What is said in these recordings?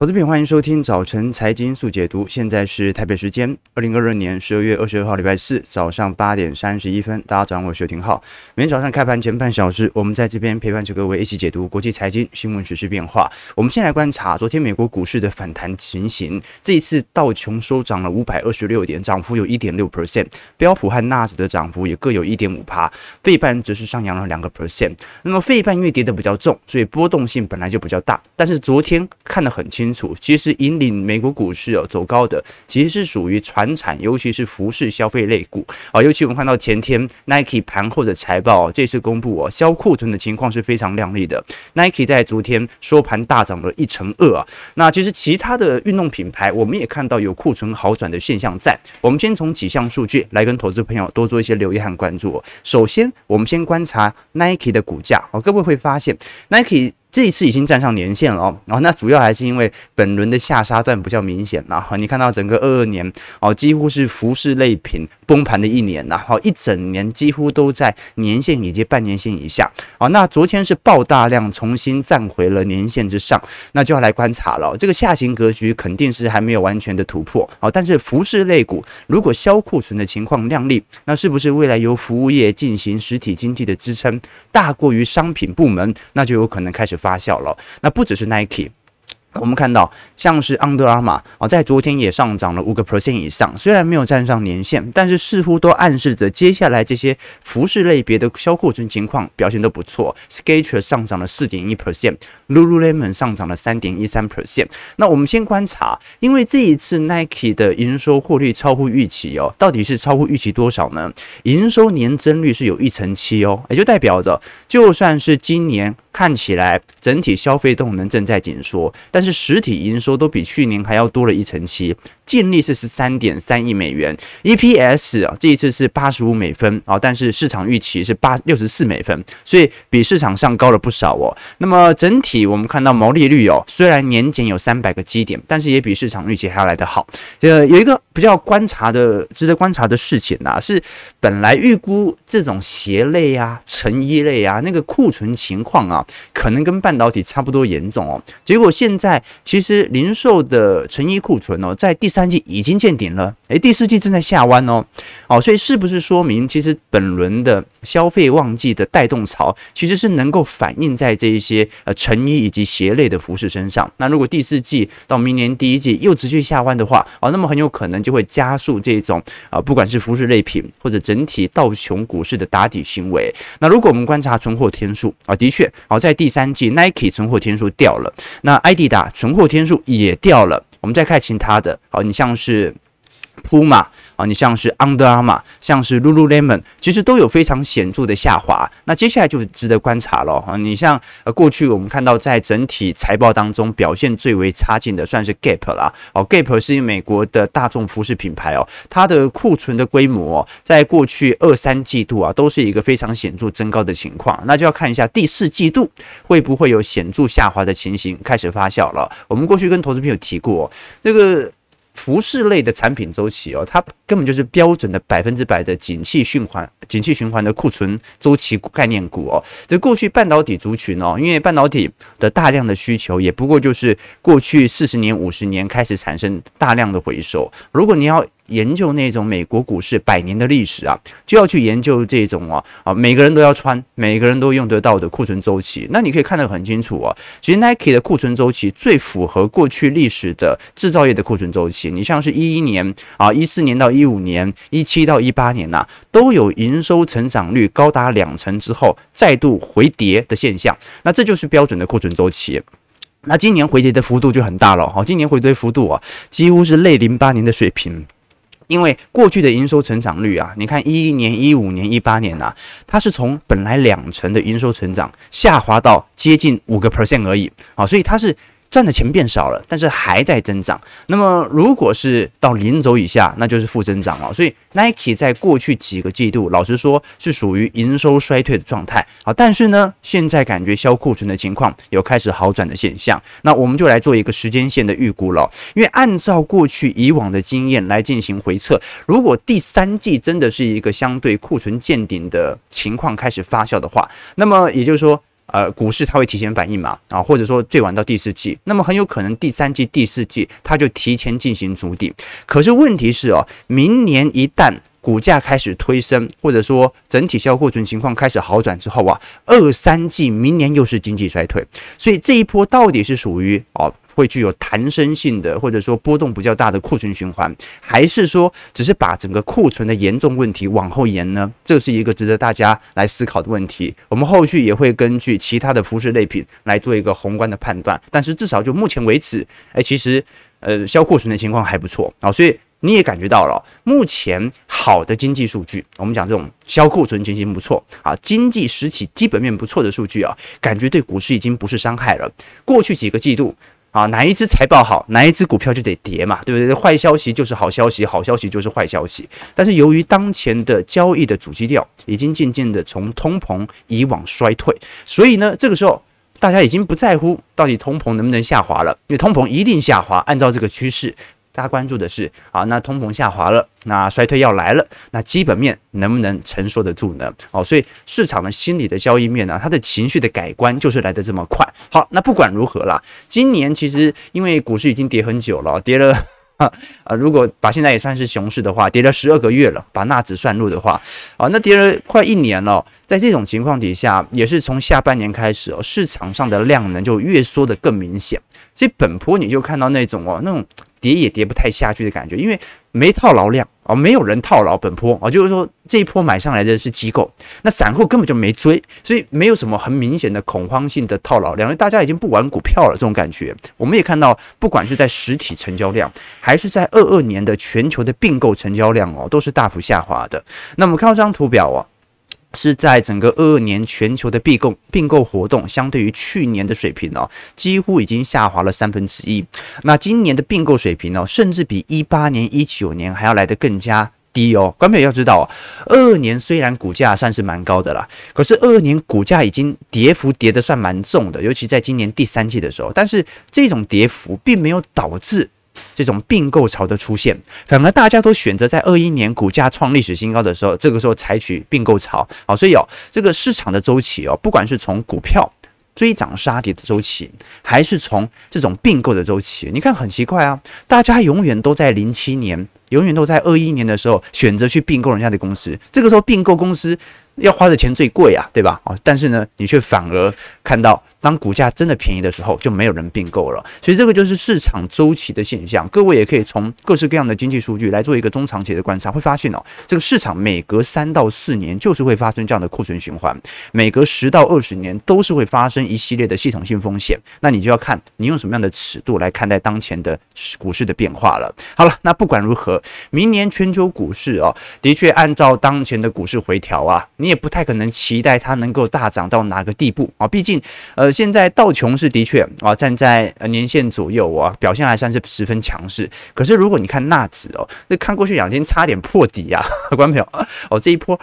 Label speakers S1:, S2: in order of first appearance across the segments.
S1: 投资品，欢迎收听早晨财经速解读。现在是台北时间二零二二年十二月二十二号礼拜四早上八点三十一分。大家早上好，我是刘廷浩。每天早上开盘前半小时，我们在这边陪伴着各位一起解读国际财经新闻、时事变化。我们先来观察昨天美国股市的反弹情形。这一次道琼收涨了五百二十六点，涨幅有一点六 percent。标普和纳指的涨幅也各有一点五趴。费半则是上扬了两个 percent。那么费半因为跌得比较重，所以波动性本来就比较大。但是昨天看得很清。清楚，其实引领美国股市哦走高的，其实是属于传产，尤其是服饰消费类股啊。尤其我们看到前天 Nike 盘后的财报，这次公布哦，销库存的情况是非常亮丽的。Nike 在昨天收盘大涨了一成二啊。那其实其他的运动品牌，我们也看到有库存好转的现象在。我们先从几项数据来跟投资朋友多做一些留意和关注。首先，我们先观察 Nike 的股价哦，各位会发现 Nike。这一次已经站上年线了哦，然后那主要还是因为本轮的下杀段比较明显呐，哈，你看到整个二二年哦，几乎是服饰类品崩盘的一年呐，哈，一整年几乎都在年线以及半年线以下，哦，那昨天是爆大量重新站回了年线之上，那就要来观察了，这个下行格局肯定是还没有完全的突破，哦，但是服饰类股如果销库存的情况亮丽，那是不是未来由服务业进行实体经济的支撑大过于商品部门，那就有可能开始。发酵了，那不只是 Nike。我们看到，像是 Under Armour 啊，在昨天也上涨了五个 percent 以上，虽然没有站上年线，但是似乎都暗示着接下来这些服饰类别的销库存情况表现都不错。Skechers 上涨了四点一 percent，Lululemon 上涨了三点一三 percent。那我们先观察，因为这一次 Nike 的营收获利超乎预期哦，到底是超乎预期多少呢？营收年增率是有一成七哦，也就代表着，就算是今年看起来整体消费动能正在紧缩，但是实体营收都比去年还要多了一成七，净利是十三点三亿美元，EPS 啊这一次是八十五美分啊，但是市场预期是八六十四美分，所以比市场上高了不少哦。那么整体我们看到毛利率哦，虽然年减有三百个基点，但是也比市场预期还要来得好。呃，有一个比较观察的、值得观察的事情啊，是本来预估这种鞋类啊、成衣类啊那个库存情况啊，可能跟半导体差不多严重哦，结果现在。其实零售的成衣库存哦，在第三季已经见顶了，诶，第四季正在下弯哦，哦，所以是不是说明其实本轮的消费旺季的带动潮，其实是能够反映在这一些呃成衣以及鞋类的服饰身上？那如果第四季到明年第一季又持续下弯的话，哦，那么很有可能就会加速这种啊，不管是服饰类品或者整体道琼股市的打底行为。那如果我们观察存货天数啊，的确，好在第三季 Nike 存货天数掉了，那艾迪达。存货天数也掉了，我们再看其他的，好，你像是。Puma 啊，你像是 Under Armour，像是 Lululemon，其实都有非常显著的下滑。那接下来就是值得观察了啊。你像呃过去我们看到在整体财报当中表现最为差劲的，算是 Gap 啦。哦，Gap 是美国的大众服饰品牌哦，它的库存的规模在过去二三季度啊都是一个非常显著增高的情况。那就要看一下第四季度会不会有显著下滑的情形开始发酵了。我们过去跟投资朋友提过这个。服饰类的产品周期哦，它根本就是标准的百分之百的景气循环、景气循环的库存周期概念股哦。这过去半导体族群哦，因为半导体的大量的需求，也不过就是过去四十年、五十年开始产生大量的回收。如果你要研究那种美国股市百年的历史啊，就要去研究这种啊啊，每个人都要穿，每个人都用得到的库存周期。那你可以看得很清楚啊，其实 Nike 的库存周期最符合过去历史的制造业的库存周期。你像是一一年啊，一四年到一五年，一七到一八年呐，都有营收成长率高达两成之后再度回跌的现象。那这就是标准的库存周期。那今年回跌的幅度就很大了，好，今年回跌幅度啊，几乎是类零八年的水平。因为过去的营收成长率啊，你看一一年、一五年、一八年呐，它是从本来两成的营收成长下滑到接近五个 percent 而已啊，所以它是。赚的钱变少了，但是还在增长。那么，如果是到零轴以下，那就是负增长了。所以，Nike 在过去几个季度，老实说是属于营收衰退的状态啊。但是呢，现在感觉销库存的情况有开始好转的现象。那我们就来做一个时间线的预估了。因为按照过去以往的经验来进行回测，如果第三季真的是一个相对库存见顶的情况开始发酵的话，那么也就是说。呃，股市它会提前反应嘛，啊，或者说最晚到第四季，那么很有可能第三季、第四季它就提前进行筑底。可是问题是哦，明年一旦股价开始推升，或者说整体销库存情况开始好转之后啊，二三季明年又是经济衰退，所以这一波到底是属于哦？会具有弹升性的，或者说波动比较大的库存循环，还是说只是把整个库存的严重问题往后延呢？这是一个值得大家来思考的问题。我们后续也会根据其他的服饰类品来做一个宏观的判断。但是至少就目前为止，哎，其实呃，销库存的情况还不错啊，所以你也感觉到了，目前好的经济数据，我们讲这种销库存情形不错啊，经济实体基本面不错的数据啊，感觉对股市已经不是伤害了。过去几个季度。啊，哪一只财报好，哪一只股票就得跌嘛，对不对？坏消息就是好消息，好消息就是坏消息。但是由于当前的交易的主基调已经渐渐的从通膨以往衰退，所以呢，这个时候大家已经不在乎到底通膨能不能下滑了，因为通膨一定下滑，按照这个趋势。大家关注的是啊，那通膨下滑了，那衰退要来了，那基本面能不能承受得住呢？哦，所以市场的心理的交易面呢，它的情绪的改观就是来得这么快。好，那不管如何啦，今年其实因为股市已经跌很久了，跌了 啊，如果把现在也算是熊市的话，跌了十二个月了，把纳指算入的话，啊，那跌了快一年了。在这种情况底下，也是从下半年开始哦，市场上的量能就越缩得更明显，所以本坡你就看到那种哦，那种。跌也跌不太下去的感觉，因为没套牢量啊，没有人套牢本波啊，就是说这一波买上来的是机构，那散户根本就没追，所以没有什么很明显的恐慌性的套牢量，因为大家已经不玩股票了，这种感觉。我们也看到，不管是在实体成交量，还是在二二年的全球的并购成交量哦，都是大幅下滑的。那我们看到这张图表哦。是在整个二二年全球的并购并购活动，相对于去年的水平哦，几乎已经下滑了三分之一。那今年的并购水平哦，甚至比一八年、一九年还要来得更加低哦。观众要知道，二二年虽然股价算是蛮高的啦，可是二二年股价已经跌幅跌得算蛮重的，尤其在今年第三季的时候。但是这种跌幅并没有导致。这种并购潮的出现，反而大家都选择在二一年股价创历史新高的时候，这个时候采取并购潮。好，所以哦，这个市场的周期哦，不管是从股票追涨杀跌的周期，还是从这种并购的周期，你看很奇怪啊，大家永远都在零七年，永远都在二一年的时候选择去并购人家的公司，这个时候并购公司。要花的钱最贵啊，对吧？哦，但是呢，你却反而看到，当股价真的便宜的时候，就没有人并购了。所以这个就是市场周期的现象。各位也可以从各式各样的经济数据来做一个中长期的观察，会发现哦，这个市场每隔三到四年就是会发生这样的库存循环，每隔十到二十年都是会发生一系列的系统性风险。那你就要看你用什么样的尺度来看待当前的股市的变化了。好了，那不管如何，明年全球股市哦，的确按照当前的股市回调啊。你也不太可能期待它能够大涨到哪个地步啊，毕竟，呃，现在道琼是的确啊站在呃年线左右啊，表现还算是十分强势。可是如果你看纳指哦，那看过去两天差点破底啊，观众朋友哦，这一波。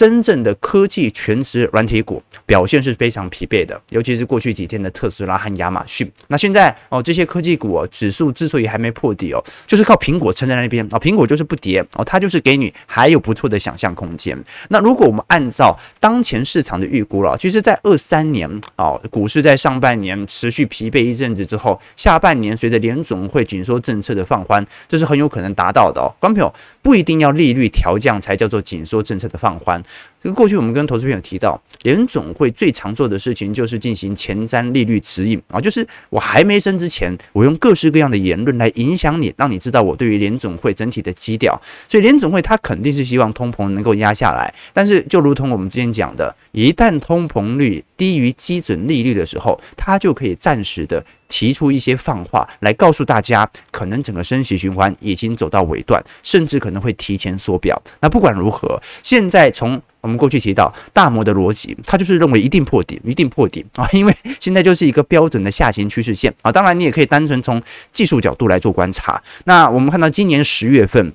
S1: 真正的科技全职软体股表现是非常疲惫的，尤其是过去几天的特斯拉和亚马逊。那现在哦，这些科技股哦，指数之所以还没破底哦，就是靠苹果撑在那边啊，苹果就是不跌哦，它就是给你还有不错的想象空间。那如果我们按照当前市场的预估了，其实，在二三年哦，股市在上半年持续疲惫一阵子之后，下半年随着联总会紧缩政策的放宽，这是很有可能达到的哦。观众朋友不一定要利率调降才叫做紧缩政策的放宽。这个过去我们跟投资朋友提到，联总会最常做的事情就是进行前瞻利率指引啊，就是我还没升之前，我用各式各样的言论来影响你，让你知道我对于联总会整体的基调。所以联总会他肯定是希望通膨能够压下来，但是就如同我们之前讲的，一旦通膨率低于基准利率的时候，他就可以暂时的提出一些放话来告诉大家，可能整个升息循环已经走到尾段，甚至可能会提前缩表。那不管如何，现在从我们过去提到大摩的逻辑，他就是认为一定破底，一定破底啊，因为现在就是一个标准的下行趋势线啊。当然，你也可以单纯从技术角度来做观察。那我们看到今年十月份。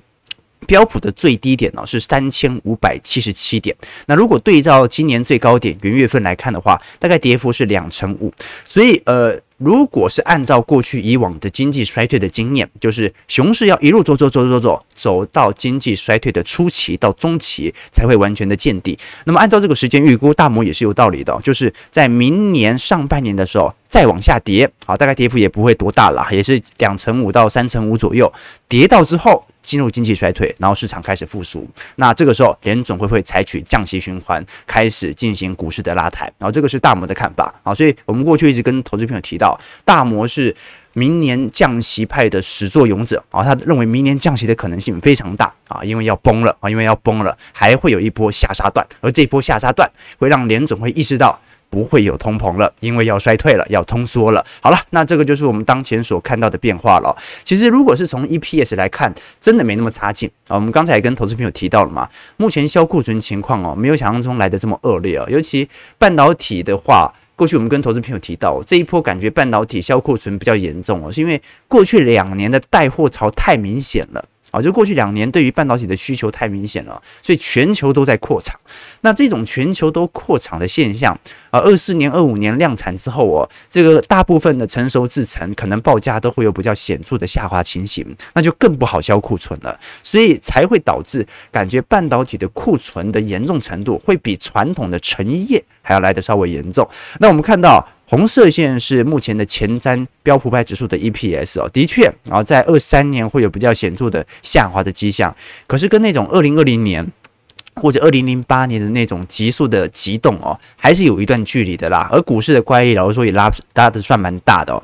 S1: 标普的最低点呢是三千五百七十七点，那如果对照今年最高点元月份来看的话，大概跌幅是两成五，所以呃。如果是按照过去以往的经济衰退的经验，就是熊市要一路走走走走走，走到经济衰退的初期到中期才会完全的见底。那么按照这个时间预估，大摩也是有道理的，就是在明年上半年的时候再往下跌，啊，大概跌幅也不会多大了，也是两成五到三成五左右，跌到之后。进入经济衰退，然后市场开始复苏，那这个时候联总会会采取降息循环，开始进行股市的拉抬，然后这个是大摩的看法啊，所以我们过去一直跟投资朋友提到，大摩是明年降息派的始作俑者啊，他认为明年降息的可能性非常大啊，因为要崩了啊，因为要崩了，还会有一波下杀段，而这波下杀段会让联总会意识到。不会有通膨了，因为要衰退了，要通缩了。好了，那这个就是我们当前所看到的变化了。其实，如果是从 EPS 来看，真的没那么差劲啊。我们刚才也跟投资朋友提到了嘛，目前销库存情况哦，没有想象中来的这么恶劣啊。尤其半导体的话，过去我们跟投资朋友提到，这一波感觉半导体销库存比较严重哦，是因为过去两年的带货潮太明显了。啊，就过去两年，对于半导体的需求太明显了，所以全球都在扩厂。那这种全球都扩厂的现象，啊，二四年、二五年量产之后哦，这个大部分的成熟制程可能报价都会有比较显著的下滑情形，那就更不好销库存了，所以才会导致感觉半导体的库存的严重程度会比传统的成衣业还要来得稍微严重。那我们看到。红色线是目前的前瞻标普百指数的 EPS 哦，的确，然后在二三年会有比较显著的下滑的迹象，可是跟那种二零二零年或者二零零八年的那种急速的急动哦，还是有一段距离的啦。而股市的乖离，老实说也拉拉的算蛮大的哦。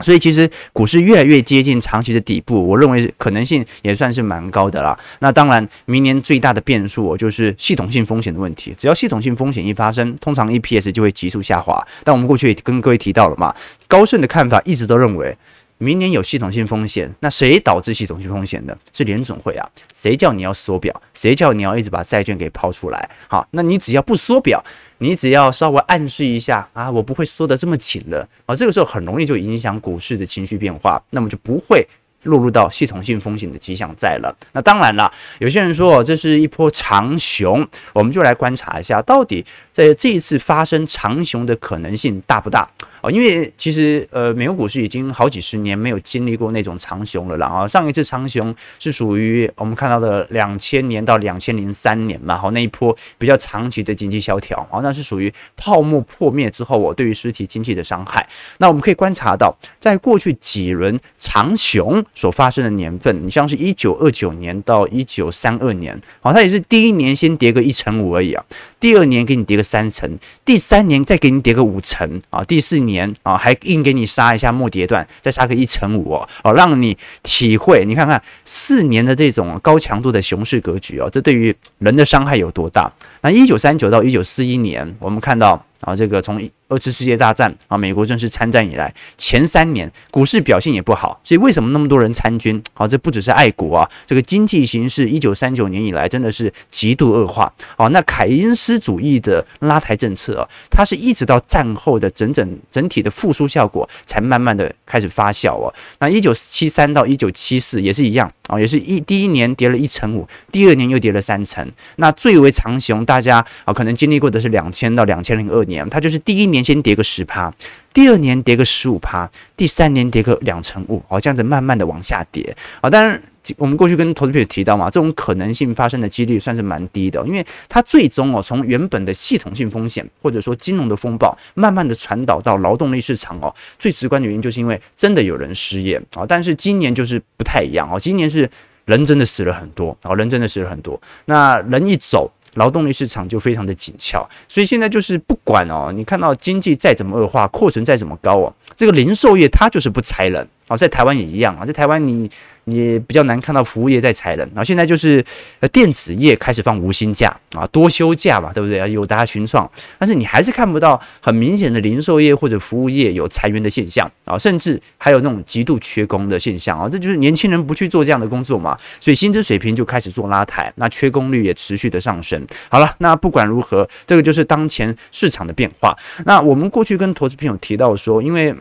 S1: 所以其实股市越来越接近长期的底部，我认为可能性也算是蛮高的啦。那当然，明年最大的变数就是系统性风险的问题。只要系统性风险一发生，通常 EPS 就会急速下滑。但我们过去也跟各位提到了嘛，高盛的看法一直都认为。明年有系统性风险，那谁导致系统性风险的？是联总会啊？谁叫你要缩表？谁叫你要一直把债券给抛出来？好，那你只要不缩表，你只要稍微暗示一下啊，我不会缩得这么紧了啊，这个时候很容易就影响股市的情绪变化，那么就不会。落入到系统性风险的迹象在了。那当然了，有些人说这是一波长熊，我们就来观察一下，到底在这一次发生长熊的可能性大不大啊？因为其实呃，美国股市已经好几十年没有经历过那种长熊了啦。啊。上一次长熊是属于我们看到的两千年到两千零三年嘛，好，那一波比较长期的经济萧条，好，那是属于泡沫破灭之后，我对于实体经济的伤害。那我们可以观察到，在过去几轮长熊。所发生的年份，你像是一九二九年到一九三二年，好，它也是第一年先跌个一成五而已啊，第二年给你跌个三成，第三年再给你跌个五成啊，第四年啊还硬给你杀一下末跌段，再杀个一成五哦，哦，让你体会，你看看四年的这种高强度的熊市格局哦，这对于人的伤害有多大？那一九三九到一九四一年，我们看到啊，这个从二次世界大战啊，美国正式参战以来，前三年股市表现也不好，所以为什么那么多人参军？好，这不只是爱国啊，这个经济形势一九三九年以来真的是极度恶化。好，那凯恩斯主义的拉抬政策啊，它是一直到战后的整整整体的复苏效果才慢慢的开始发酵哦。那一九七三到一九七四也是一样啊，也是一第一年跌了一成五，第二年又跌了三成。那最为长熊，大家啊可能经历过的是两千到两千零二年，它就是第一年。先跌个十趴，第二年跌个十五趴，第三年跌个两成五，哦，这样子慢慢的往下跌啊。当然，我们过去跟投资朋友提到嘛，这种可能性发生的几率算是蛮低的，因为它最终哦，从原本的系统性风险或者说金融的风暴，慢慢的传导到劳动力市场哦。最直观的原因就是因为真的有人失业啊，但是今年就是不太一样哦，今年是人真的死了很多啊，人真的死了很多，那人一走。劳动力市场就非常的紧俏，所以现在就是不管哦，你看到经济再怎么恶化，库存再怎么高哦，这个零售业它就是不裁人。啊，在台湾也一样啊，在台湾你你比较难看到服务业在裁人，然后现在就是呃电子业开始放无薪假啊，多休假嘛，对不对啊？友达群创，但是你还是看不到很明显的零售业或者服务业有裁员的现象啊，甚至还有那种极度缺工的现象啊，这就是年轻人不去做这样的工作嘛，所以薪资水平就开始做拉抬，那缺工率也持续的上升。好了，那不管如何，这个就是当前市场的变化。那我们过去跟投资朋友提到说，因为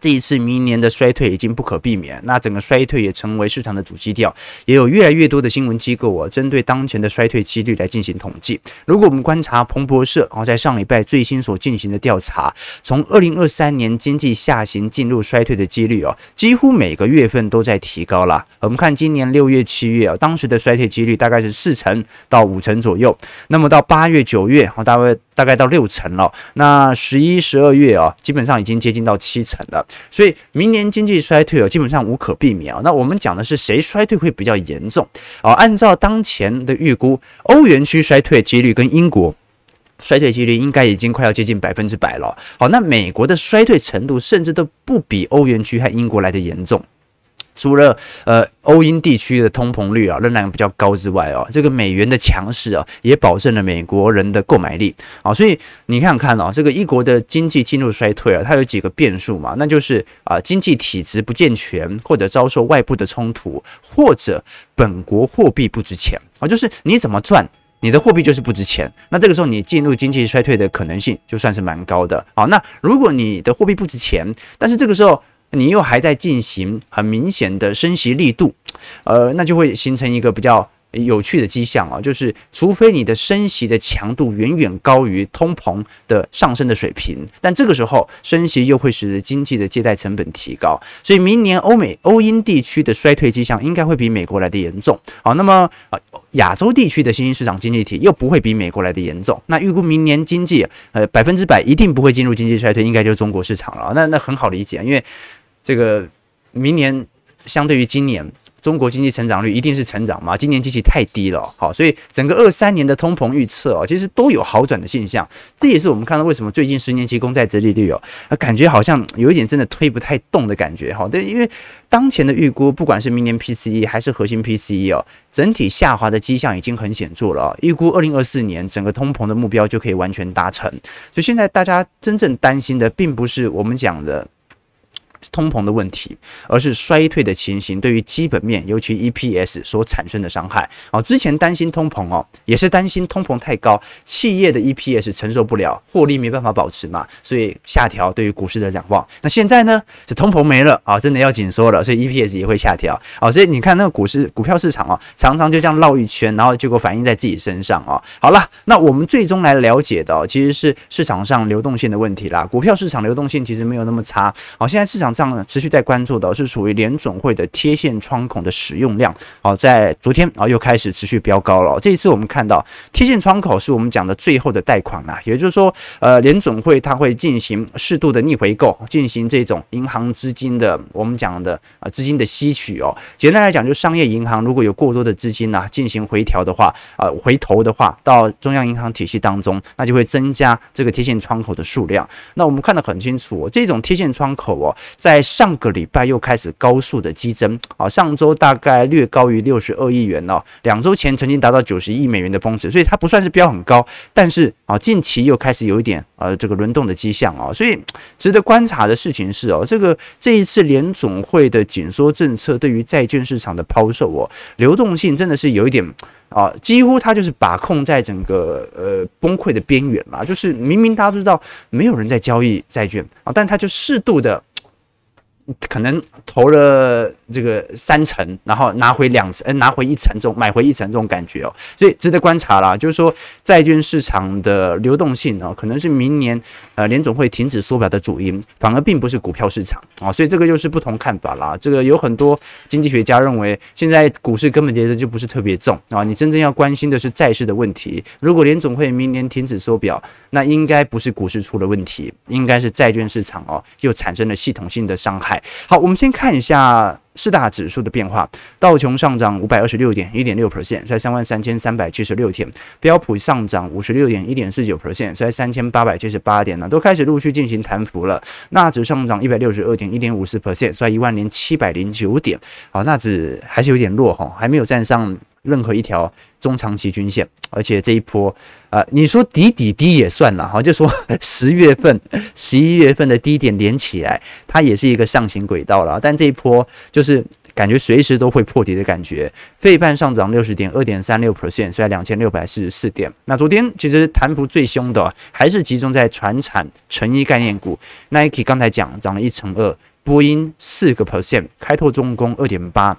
S1: 这一次明年的衰退已经不可避免，那整个衰退也成为市场的主基调，也有越来越多的新闻机构啊，针对当前的衰退几率来进行统计。如果我们观察彭博社啊，在上礼拜最新所进行的调查，从二零二三年经济下行进入衰退的几率啊，几乎每个月份都在提高了。我们看今年六月、七月啊，当时的衰退几率大概是四成到五成左右，那么到八月、九月啊，大概大概到六成了。那十一、十二月啊，基本上已经接近到七成了。所以明年经济衰退哦，基本上无可避免啊。那我们讲的是谁衰退会比较严重啊？按照当前的预估，欧元区衰退几率跟英国衰退几率应该已经快要接近百分之百了。好，那美国的衰退程度甚至都不比欧元区和英国来的严重。除了呃欧英地区的通膨率啊仍然比较高之外哦，这个美元的强势啊也保证了美国人的购买力啊，所以你看看啊，这个一国的经济进入衰退啊，它有几个变数嘛，那就是啊经济体制不健全，或者遭受外部的冲突，或者本国货币不值钱。啊，就是你怎么赚，你的货币就是不值钱，那这个时候你进入经济衰退的可能性就算是蛮高的。啊。那如果你的货币不值钱，但是这个时候你又还在进行很明显的升息力度，呃，那就会形成一个比较有趣的迹象啊，就是除非你的升息的强度远远高于通膨的上升的水平，但这个时候升息又会使得经济的借贷成本提高，所以明年欧美欧英地区的衰退迹象应该会比美国来的严重。好，那么啊，亚洲地区的新兴市场经济体又不会比美国来的严重。那预估明年经济呃百分之百一定不会进入经济衰退，应该就是中国市场了。那那很好理解，因为。这个明年相对于今年，中国经济成长率一定是成长吗？今年机器太低了，好，所以整个二三年的通膨预测哦，其实都有好转的现象。这也是我们看到为什么最近十年期公债殖利率哦，感觉好像有一点真的推不太动的感觉哈。对，因为当前的预估，不管是明年 PCE 还是核心 PCE 哦，整体下滑的迹象已经很显著了。预估二零二四年整个通膨的目标就可以完全达成。所以现在大家真正担心的，并不是我们讲的。通膨的问题，而是衰退的情形对于基本面，尤其 EPS 所产生的伤害。哦，之前担心通膨哦，也是担心通膨太高，企业的 EPS 承受不了，获利没办法保持嘛，所以下调对于股市的展望。那现在呢，是通膨没了啊，真的要紧缩了，所以 EPS 也会下调。哦，所以你看那个股市股票市场哦，常常就这样绕一圈，然后结果反映在自己身上哦。好了，那我们最终来了解的，其实是市场上流动性的问题啦。股票市场流动性其实没有那么差。好，现在市场。上呢，持续在关注的是属于联总会的贴现窗口的使用量，好，在昨天啊又开始持续飙高了。这一次我们看到贴现窗口是我们讲的最后的贷款啊，也就是说，呃，联总会它会进行适度的逆回购，进行这种银行资金的我们讲的啊资金的吸取哦。简单来讲，就商业银行如果有过多的资金呐进行回调的话啊，回头的话到中央银行体系当中，那就会增加这个贴现窗口的数量。那我们看得很清楚，这种贴现窗口哦。在上个礼拜又开始高速的激增，啊，上周大概略高于六十二亿元哦，两周前曾经达到九十亿美元的峰值，所以它不算是标很高，但是啊，近期又开始有一点呃这个轮动的迹象啊，所以值得观察的事情是哦，这个这一次联总会的紧缩政策对于债券市场的抛售哦，流动性真的是有一点啊，几乎它就是把控在整个呃崩溃的边缘嘛，就是明明大家都知道没有人在交易债券啊，但它就适度的。可能投了这个三成，然后拿回两成，呃，拿回一成这种，买回一成这种感觉哦，所以值得观察啦。就是说，债券市场的流动性呢，可能是明年呃联总会停止缩表的主因，反而并不是股票市场啊，所以这个又是不同看法啦。这个有很多经济学家认为，现在股市根本跌的就不是特别重啊，你真正要关心的是债市的问题。如果联总会明年停止缩表，那应该不是股市出了问题，应该是债券市场哦又产生了系统性的伤害。好，我们先看一下四大指数的变化。道琼上涨五百二十六点，一点六 percent，在三万三千三百七十六点。标普上涨五十六点，一点四九 percent，在三千八百七十八点呢，都开始陆续进行弹幅了。纳指上涨一百六十二点，一点五四 percent，在一万零七百零九点。好，纳指还是有点落后，还没有站上。任何一条中长期均线，而且这一波啊、呃，你说底底低也算了哈，就说 十月份、十一月份的低点连起来，它也是一个上行轨道了。但这一波就是感觉随时都会破底的感觉。费半上涨六十点，二点三六 percent，在两千六百四十四点。那昨天其实弹幅最凶的还是集中在传产、成衣概念股。Nike 刚才讲涨了一成二，波音四个 percent，开拓重工二点八。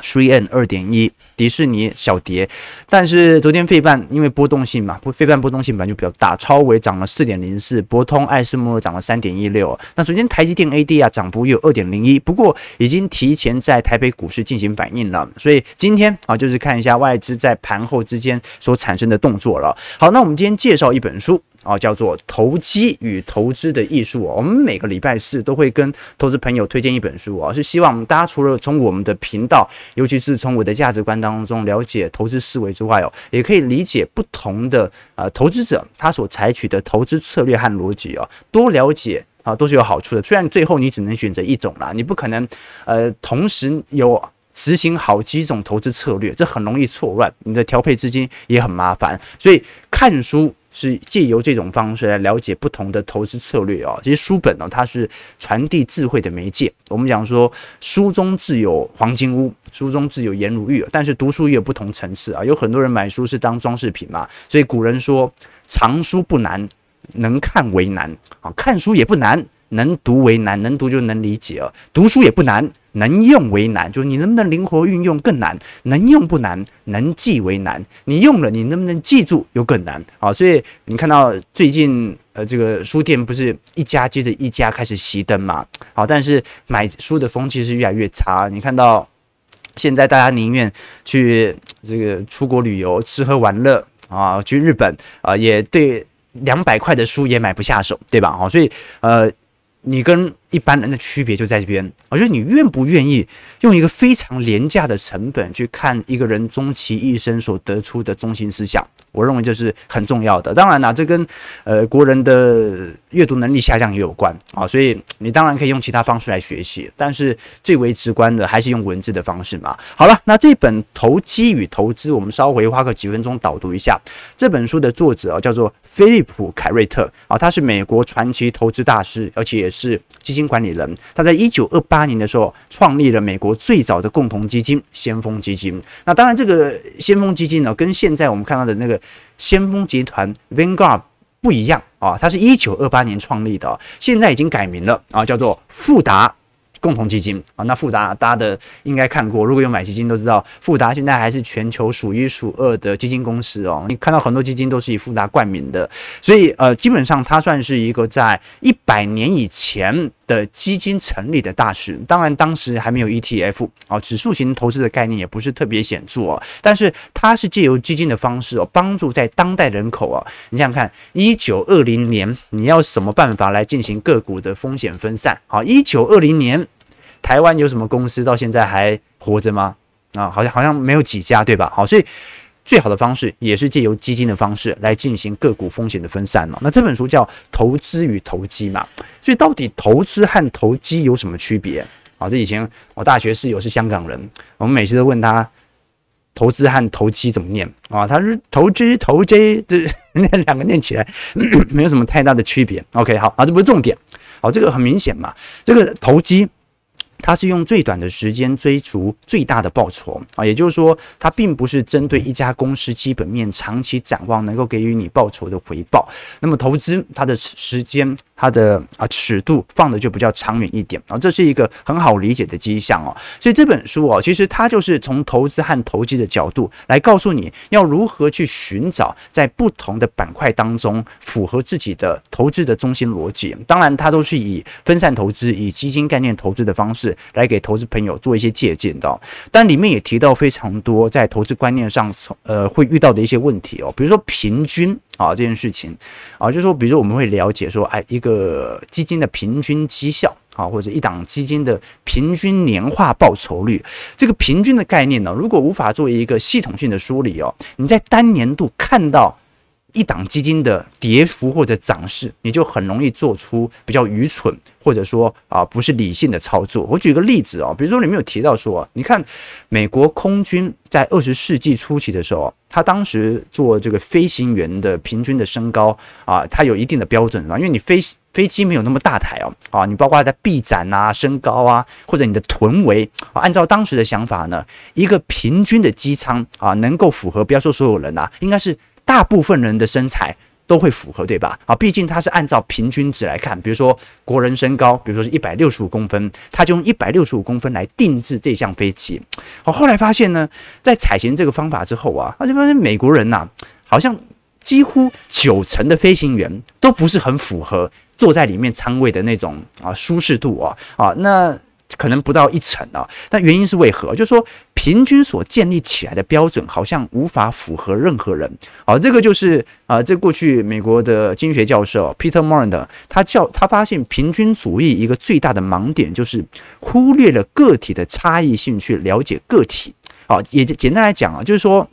S1: Three N 二点一，迪士尼小跌，但是昨天费半因为波动性嘛，费半波动性本来就比较大，超微涨了四点零四，博通、爱思摩涨了三点一六。那昨天台积电 AD 啊涨幅有二点零一，不过已经提前在台北股市进行反应了，所以今天啊就是看一下外资在盘后之间所产生的动作了。好，那我们今天介绍一本书。啊，叫做《投机与投资的艺术》。我们每个礼拜四都会跟投资朋友推荐一本书啊，是希望大家除了从我们的频道，尤其是从我的价值观当中了解投资思维之外哦，也可以理解不同的呃投资者他所采取的投资策略和逻辑哦，多了解啊都是有好处的。虽然最后你只能选择一种啦，你不可能呃同时有执行好几种投资策略，这很容易错乱，你的调配资金也很麻烦，所以看书。是借由这种方式来了解不同的投资策略啊。其实书本呢，它是传递智慧的媒介。我们讲说，书中自有黄金屋，书中自有颜如玉。但是读书也有不同层次啊。有很多人买书是当装饰品嘛。所以古人说，藏书不难，能看为难啊。看书也不难，能读为难。能读就能理解啊。读书也不难。能用为难，就是你能不能灵活运用更难；能用不难，能记为难。你用了，你能不能记住又更难啊！所以你看到最近呃，这个书店不是一家接着一家开始熄灯嘛？好，但是买书的风气是越来越差。你看到现在大家宁愿去这个出国旅游、吃喝玩乐啊，去日本啊，也对两百块的书也买不下手，对吧？好，所以呃，你跟一般人的区别就在这边，我觉得你愿不愿意用一个非常廉价的成本去看一个人终其一生所得出的中心思想，我认为这是很重要的。当然啦，这跟呃国人的阅读能力下降也有关啊，所以你当然可以用其他方式来学习，但是最为直观的还是用文字的方式嘛。好了，那这本《投机与投资》，我们稍微花个几分钟导读一下这本书的作者啊，叫做菲利普凯瑞特啊，他是美国传奇投资大师，而且也是基金。管理人，他在一九二八年的时候创立了美国最早的共同基金——先锋基金。那当然，这个先锋基金呢，跟现在我们看到的那个先锋集团 Vanguard 不一样啊。它是一九二八年创立的，现在已经改名了啊，叫做富达。共同基金啊，那富达大家的应该看过，如果有买基金都知道，富达现在还是全球数一数二的基金公司哦。你看到很多基金都是以富达冠名的，所以呃，基本上它算是一个在一百年以前的基金成立的大师。当然，当时还没有 ETF 啊，指数型投资的概念也不是特别显著哦。但是它是借由基金的方式哦，帮助在当代人口啊，你想想看，一九二零年你要什么办法来进行个股的风险分散？好，一九二零年。台湾有什么公司到现在还活着吗？啊，好像好像没有几家，对吧？好，所以最好的方式也是借由基金的方式来进行个股风险的分散。那这本书叫《投资与投机》嘛，所以到底投资和投机有什么区别？啊，这以前我大学室友是香港人，我们每次都问他投资和投机怎么念啊？他说投资投机，这 那两个念起来 没有什么太大的区别。OK，好啊，这不是重点。好，这个很明显嘛，这个投机。它是用最短的时间追逐最大的报酬啊，也就是说，它并不是针对一家公司基本面长期展望能够给予你报酬的回报。那么投资它的时间，它的啊尺度放的就比较长远一点啊，这是一个很好理解的迹象哦。所以这本书哦，其实它就是从投资和投机的角度来告诉你要如何去寻找在不同的板块当中符合自己的投资的中心逻辑。当然，它都是以分散投资、以基金概念投资的方式。来给投资朋友做一些借鉴的，但里面也提到非常多在投资观念上从，呃，会遇到的一些问题哦，比如说平均啊这件事情啊，就是说，比如说我们会了解说，哎，一个基金的平均绩效啊，或者一档基金的平均年化报酬率，这个平均的概念呢，如果无法做一个系统性的梳理哦，你在单年度看到。一档基金的跌幅或者涨势，你就很容易做出比较愚蠢或者说啊不是理性的操作。我举个例子哦，比如说里面有提到说，你看美国空军在二十世纪初期的时候，他当时做这个飞行员的平均的身高啊，它有一定的标准啊，因为你飞飞机没有那么大台哦，啊，你包括在臂展啊、身高啊，或者你的臀围啊，按照当时的想法呢，一个平均的机舱啊，能够符合，不要说所有人啊，应该是大部分人的身材都会符合，对吧？啊，毕竟它是按照平均值来看，比如说国人身高，比如说是一百六十五公分，他就用一百六十五公分来定制这项飞机。好，后来发现呢，在采行这个方法之后啊，他就发现美国人呐、好像几乎九成的飞行员都不是很符合。坐在里面舱位的那种啊舒适度啊啊，那可能不到一成啊。那原因是为何？就是说平均所建立起来的标准好像无法符合任何人。好，这个就是啊，这过去美国的经济学教授 Peter Morinder 他叫他发现平均主义一个最大的盲点就是忽略了个体的差异性去了解个体。好，也简单来讲啊，就是说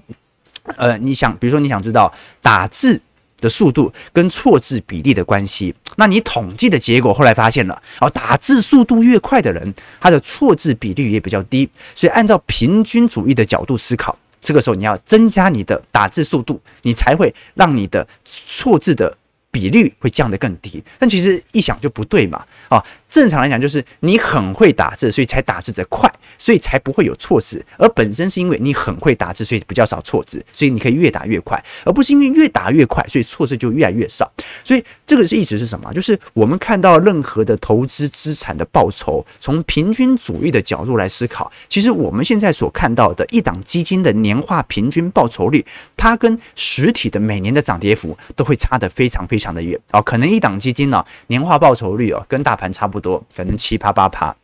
S1: 呃，你想，比如说你想知道打字。的速度跟错字比例的关系，那你统计的结果后来发现了，哦，打字速度越快的人，他的错字比例也比较低。所以按照平均主义的角度思考，这个时候你要增加你的打字速度，你才会让你的错字的比率会降得更低。但其实一想就不对嘛，啊，正常来讲就是你很会打字，所以才打字的快。所以才不会有错字，而本身是因为你很会打字，所以比较少错字，所以你可以越打越快，而不是因为越打越快，所以错字就越来越少。所以这个是意思是什么？就是我们看到任何的投资资产的报酬，从平均主义的角度来思考，其实我们现在所看到的一档基金的年化平均报酬率，它跟实体的每年的涨跌幅都会差得非常非常的远哦！可能一档基金呢，年化报酬率哦，跟大盘差不多，可能七趴八趴。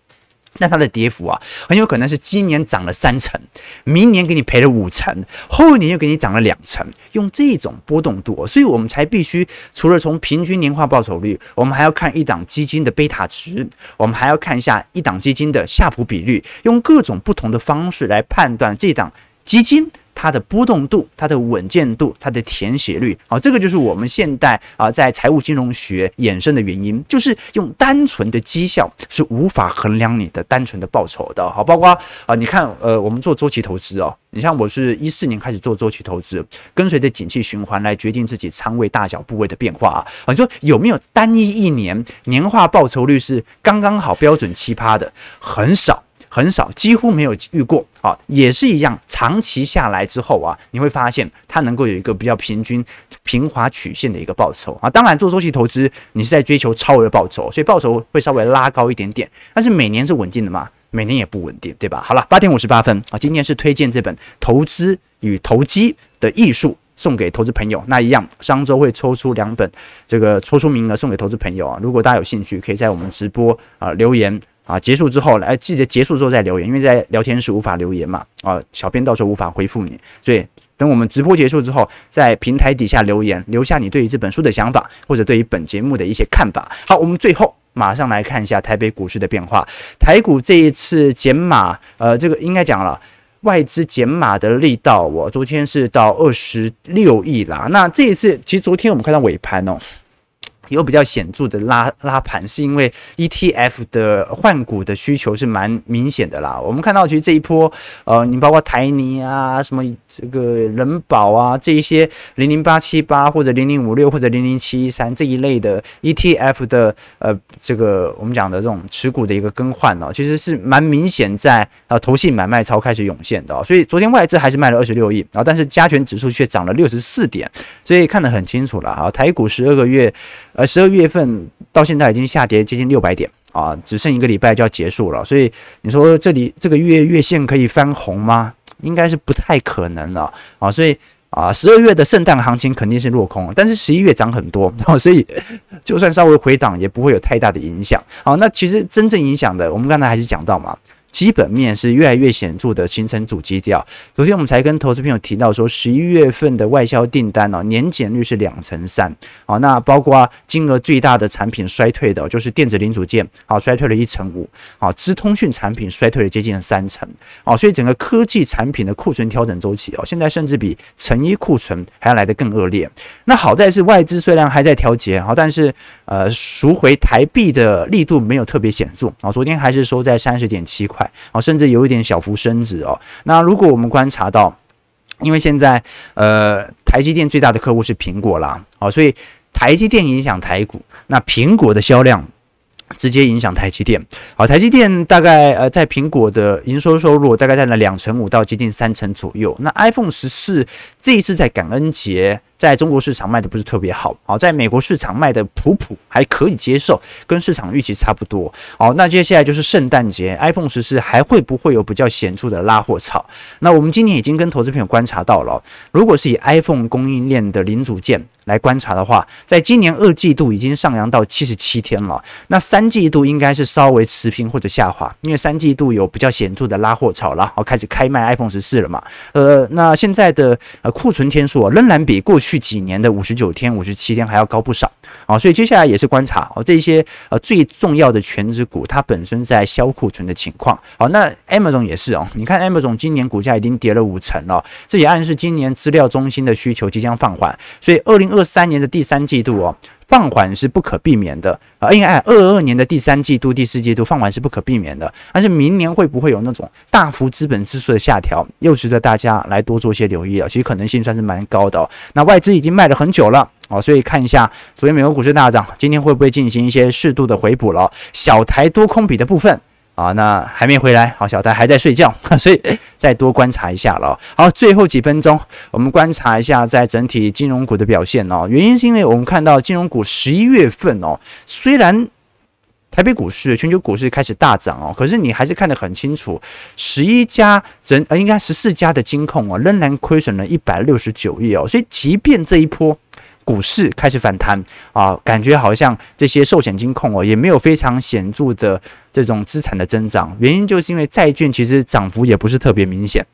S1: 那它的跌幅啊，很有可能是今年涨了三成，明年给你赔了五成，后年又给你涨了两成，用这种波动度，所以我们才必须除了从平均年化报酬率，我们还要看一档基金的贝塔值，我们还要看一下一档基金的夏普比率，用各种不同的方式来判断这档基金。它的波动度、它的稳健度、它的填写率，好，这个就是我们现代啊在财务金融学衍生的原因，就是用单纯的绩效是无法衡量你的单纯的报酬的，好，包括啊，你看，呃，我们做周期投资哦，你像我是一四年开始做周期投资，跟随着景气循环来决定自己仓位大小、部位的变化啊，你说有没有单一一年年化报酬率是刚刚好标准奇葩的？很少。很少，几乎没有遇过啊，也是一样。长期下来之后啊，你会发现它能够有一个比较平均、平滑曲线的一个报酬啊。当然，做周期投资，你是在追求超额报酬，所以报酬会稍微拉高一点点。但是每年是稳定的嘛？每年也不稳定，对吧？好了，八点五十八分啊，今天是推荐这本《投资与投机的艺术》，送给投资朋友。那一样，上周会抽出两本，这个抽出名额送给投资朋友啊。如果大家有兴趣，可以在我们直播啊留言。啊，结束之后来记得结束之后再留言，因为在聊天室无法留言嘛。啊，小编到时候无法回复你，所以等我们直播结束之后，在平台底下留言，留下你对于这本书的想法，或者对于本节目的一些看法。好，我们最后马上来看一下台北股市的变化。台股这一次减码，呃，这个应该讲了外资减码的力道，我昨天是到二十六亿啦。那这一次其实昨天我们看到尾盘哦。有比较显著的拉拉盘，是因为 ETF 的换股的需求是蛮明显的啦。我们看到，其实这一波，呃，你包括台泥啊，什么这个人保啊，这一些零零八七八或者零零五六或者零零七三这一类的 ETF 的，呃，这个我们讲的这种持股的一个更换哦，其实是蛮明显在呃投信买卖超开始涌现的。所以昨天外资还是卖了二十六亿，然后但是加权指数却涨了六十四点，所以看得很清楚了啊。台股十二个月。而十二月份到现在已经下跌接近六百点啊，只剩一个礼拜就要结束了，所以你说这里这个月月线可以翻红吗？应该是不太可能了啊，所以啊，十二月的圣诞行情肯定是落空，但是十一月涨很多，所以就算稍微回档也不会有太大的影响。好，那其实真正影响的，我们刚才还是讲到嘛。基本面是越来越显著的形成主基调。昨天我们才跟投资朋友提到说，十一月份的外销订单哦，年减率是两成三。好，那包括金额最大的产品衰退的，就是电子零组件，好，衰退了一成五。好，资通讯产品衰退了接近三成。好，所以整个科技产品的库存调整周期哦，现在甚至比成衣库存还要来得更恶劣。那好在是外资虽然还在调节，好，但是呃赎回台币的力度没有特别显著。啊，昨天还是收在三十点七块。哦，甚至有一点小幅升值哦。那如果我们观察到，因为现在呃，台积电最大的客户是苹果啦，哦，所以台积电影响台股，那苹果的销量。直接影响台积电。好，台积电大概呃，在苹果的营收收入大概占了两成五到接近三成左右。那 iPhone 十四这一次在感恩节在中国市场卖的不是特别好，好，在美国市场卖的普普还可以接受，跟市场预期差不多。好，那接下来就是圣诞节，iPhone 十四还会不会有比较显著的拉货潮？那我们今年已经跟投资朋友观察到了，如果是以 iPhone 供应链的零组件来观察的话，在今年二季度已经上扬到七十七天了。那三季度应该是稍微持平或者下滑，因为三季度有比较显著的拉货潮了，好，开始开卖 iPhone 十四了嘛。呃，那现在的呃库存天数仍然比过去。去几年的五十九天、五十七天还要高不少啊，所以接下来也是观察哦，这些呃最重要的全职股，它本身在销库存的情况。好，那 Amazon 也是哦，你看 Amazon 今年股价已经跌了五成了，这也暗示今年资料中心的需求即将放缓，所以二零二三年的第三季度哦。放缓是不可避免的啊，因为二二年的第三季度、第四季度放缓是不可避免的，但是明年会不会有那种大幅资本支出的下调，又值得大家来多做些留意啊。其实可能性算是蛮高的哦。那外资已经卖了很久了哦，所以看一下昨天美国股市大涨，今天会不会进行一些适度的回补了？小台多空比的部分。啊，那还没回来，好，小戴还在睡觉，所以再多观察一下了。好，最后几分钟，我们观察一下在整体金融股的表现哦。原因是因为我们看到金融股十一月份哦，虽然台北股市、全球股市开始大涨哦，可是你还是看得很清楚，十一家整呃，应该十四家的金控哦，仍然亏损了一百六十九亿哦。所以，即便这一波。股市开始反弹啊，感觉好像这些寿险金控哦，也没有非常显著的这种资产的增长，原因就是因为债券其实涨幅也不是特别明显。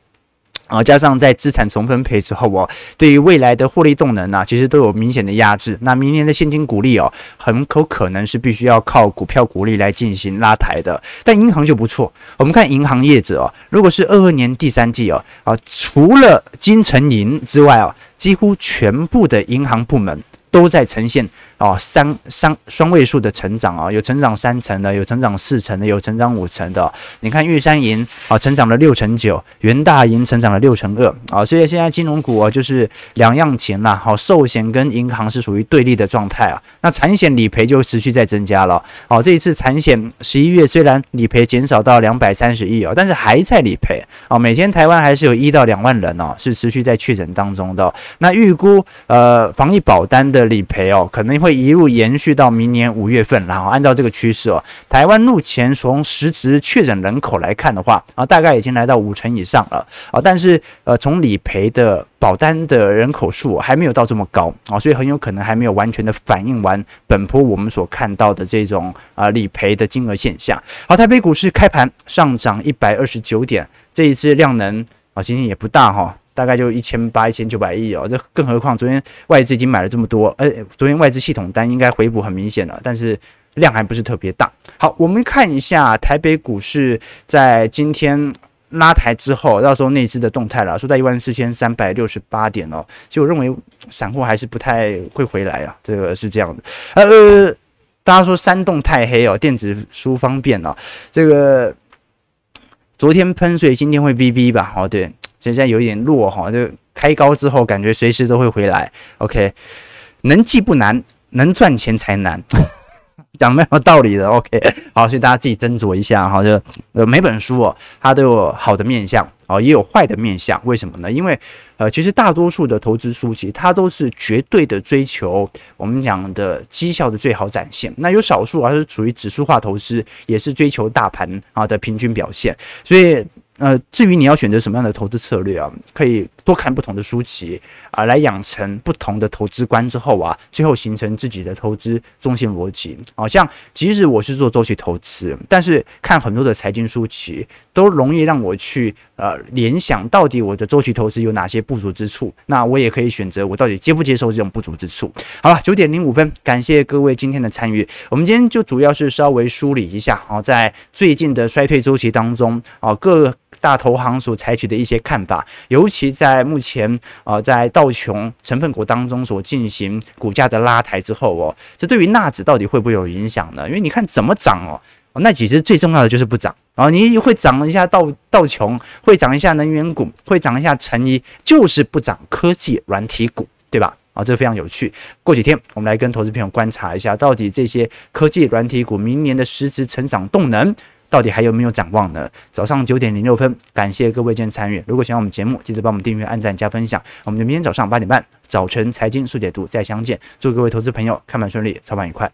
S1: 啊，加上在资产重分配之后哦，对于未来的获利动能啊，其实都有明显的压制。那明年的现金股利哦，很有可能是必须要靠股票股利来进行拉抬的。但银行就不错，我们看银行业者哦，如果是二二年第三季哦，啊，除了金城银之外哦，几乎全部的银行部门都在呈现。哦，三三双位数的成长啊，有成长三成的，有成长四成的，有成长五成的。你看玉山银啊，成长了六成九，元大银成长了六成二啊。所以现在金融股啊，就是两样情啦。好，寿险跟银行是属于对立的状态啊。那产险理赔就持续在增加了。好，这一次产险十一月虽然理赔减少到两百三十亿哦，但是还在理赔啊。每天台湾还是有一到两万人哦，是持续在确诊当中的。那预估呃，防疫保单的的理赔哦，可能会。一路延续到明年五月份，然后按照这个趋势哦，台湾目前从实质确诊人口来看的话啊，大概已经来到五成以上了啊，但是呃，从理赔的保单的人口数还没有到这么高啊，所以很有可能还没有完全的反映完本波我们所看到的这种啊理赔的金额现象。好，台北股市开盘上涨一百二十九点，这一次量能啊今天也不大哈。大概就一千八、一千九百亿哦，这更何况昨天外资已经买了这么多，呃，昨天外资系统单应该回补很明显了，但是量还不是特别大。好，我们看一下台北股市在今天拉抬之后，到时候内资的动态了，说在一万四千三百六十八点哦，其实我认为散户还是不太会回来啊，这个是这样的。呃，大家说山洞太黑哦，电子书方便哦，这个昨天喷水，今天会 VV 吧？哦，对。现在有一点弱哈，就开高之后感觉随时都会回来。OK，能记不难，能赚钱才难，讲没有道理的。OK，好，所以大家自己斟酌一下哈。就呃每本书哦，它都有好的面相哦，也有坏的面相。为什么呢？因为呃，其实大多数的投资书籍它都是绝对的追求我们讲的绩效的最好展现。那有少数还是处于指数化投资，也是追求大盘啊的平均表现。所以。呃，至于你要选择什么样的投资策略啊，可以多看不同的书籍啊，来养成不同的投资观之后啊，最后形成自己的投资中心逻辑。好像即使我是做周期投资，但是看很多的财经书籍，都容易让我去呃联想到底我的周期投资有哪些不足之处。那我也可以选择我到底接不接受这种不足之处。好了，九点零五分，感谢各位今天的参与。我们今天就主要是稍微梳理一下啊，在最近的衰退周期当中啊，各。大投行所采取的一些看法，尤其在目前啊、在道琼成分股当中所进行股价的拉抬之后哦，这对于纳指到底会不会有影响呢？因为你看怎么涨哦，那其实最重要的就是不涨啊，你会涨一下道道琼，会涨一下能源股，会涨一下成衣，就是不涨科技软体股，对吧？
S2: 啊，这非常有趣。过几天我们来跟投资朋友观察一下，到底这些科技软体股明年的实质成长动能到底还有没有展望呢？早上九点零六分，感谢各位今天参与。如果喜欢我们节目，记得帮我们订阅、按赞、加分享。我们就明天早上八点半，早晨财经速解读再相见。祝各位投资朋友开盘顺利，操盘愉快。